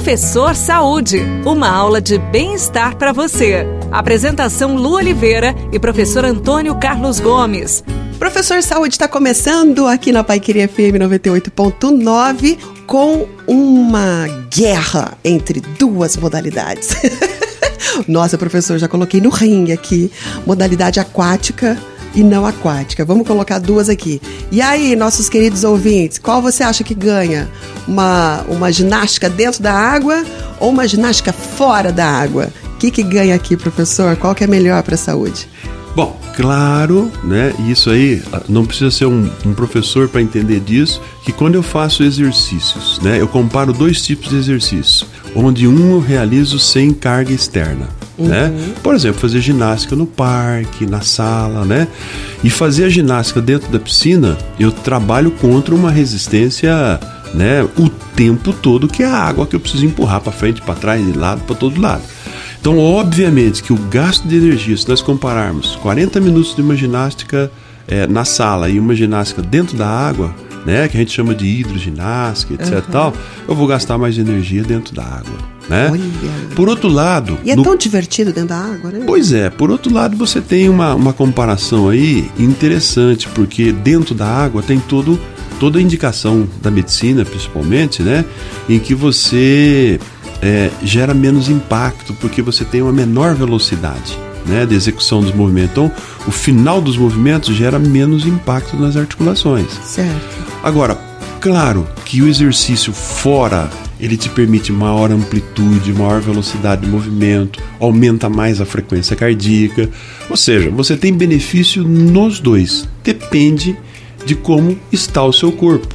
Professor Saúde, uma aula de bem-estar para você. Apresentação Lu Oliveira e professor Antônio Carlos Gomes. Professor Saúde está começando aqui na Paiqueria FM 98.9 com uma guerra entre duas modalidades. Nossa, professor, já coloquei no ringue aqui. Modalidade aquática e não aquática. Vamos colocar duas aqui. E aí, nossos queridos ouvintes, qual você acha que ganha? Uma, uma ginástica dentro da água ou uma ginástica fora da água? O que, que ganha aqui, professor? Qual que é melhor para a saúde? Bom, claro, né? Isso aí não precisa ser um, um professor para entender disso. Que quando eu faço exercícios, né? Eu comparo dois tipos de exercícios, onde um eu realizo sem carga externa. Uhum. Né? Por exemplo, fazer ginástica no parque, na sala, né? E fazer a ginástica dentro da piscina, eu trabalho contra uma resistência, né? O tempo todo que é a água que eu preciso empurrar para frente, para trás, de lado, para todo lado. Então, obviamente que o gasto de energia, se nós compararmos 40 minutos de uma ginástica é, na sala e uma ginástica dentro da água, né, que a gente chama de hidroginástica, etc. Uhum. Tal, eu vou gastar mais energia dentro da água. Né? Olha. Por outro lado. E é no... tão divertido dentro da água, né? Pois é, por outro lado, você tem uma, uma comparação aí interessante, porque dentro da água tem todo, toda a indicação da medicina, principalmente, né? Em que você é, gera menos impacto porque você tem uma menor velocidade né, de execução dos movimentos. Então, o final dos movimentos gera menos impacto nas articulações. Certo. Agora, claro que o exercício fora ele te permite maior amplitude, maior velocidade de movimento, aumenta mais a frequência cardíaca. Ou seja, você tem benefício nos dois. Depende de como está o seu corpo.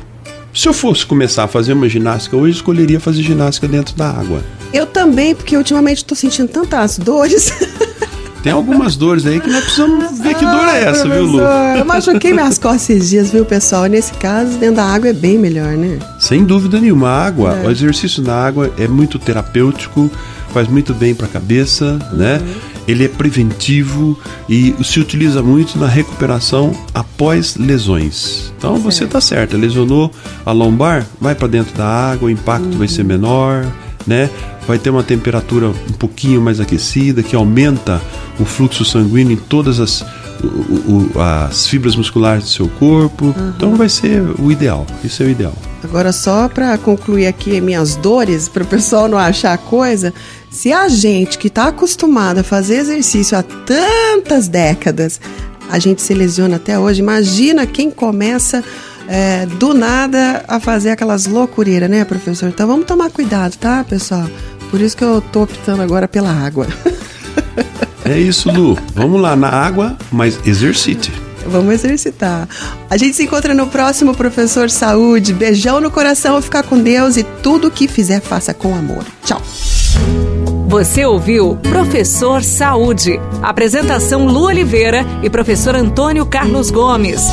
Se eu fosse começar a fazer uma ginástica hoje, escolheria fazer ginástica dentro da água. Eu também, porque ultimamente estou sentindo tantas dores. Tem algumas dores aí que nós precisamos ver que dor é essa, ah, viu, Lu? Eu machuquei minhas costas esses dias, viu, pessoal? Nesse caso, dentro da água é bem melhor, né? Sem dúvida nenhuma. A água, é. o exercício na água é muito terapêutico, faz muito bem para a cabeça, né? uhum. né? Ele é preventivo e se utiliza muito na recuperação após lesões. Então você está certo, lesionou a lombar, vai para dentro da água, o impacto uhum. vai ser menor, né? Vai ter uma temperatura um pouquinho mais aquecida que aumenta o fluxo sanguíneo em todas as, o, o, as fibras musculares do seu corpo. Uhum. Então vai ser o ideal. Isso é o ideal. Agora, só para concluir aqui minhas dores, para o pessoal não achar coisa, se a gente que está acostumado a fazer exercício há tantas décadas, a gente se lesiona até hoje, imagina quem começa é, do nada a fazer aquelas loucureiras, né, professor? Então vamos tomar cuidado, tá, pessoal? Por isso que eu tô optando agora pela água. É isso, Lu. Vamos lá na água, mas exercite. Vamos exercitar. A gente se encontra no próximo Professor Saúde. Beijão no coração, ficar com Deus e tudo que fizer, faça com amor. Tchau. Você ouviu Professor Saúde. Apresentação Lu Oliveira e professor Antônio Carlos Gomes.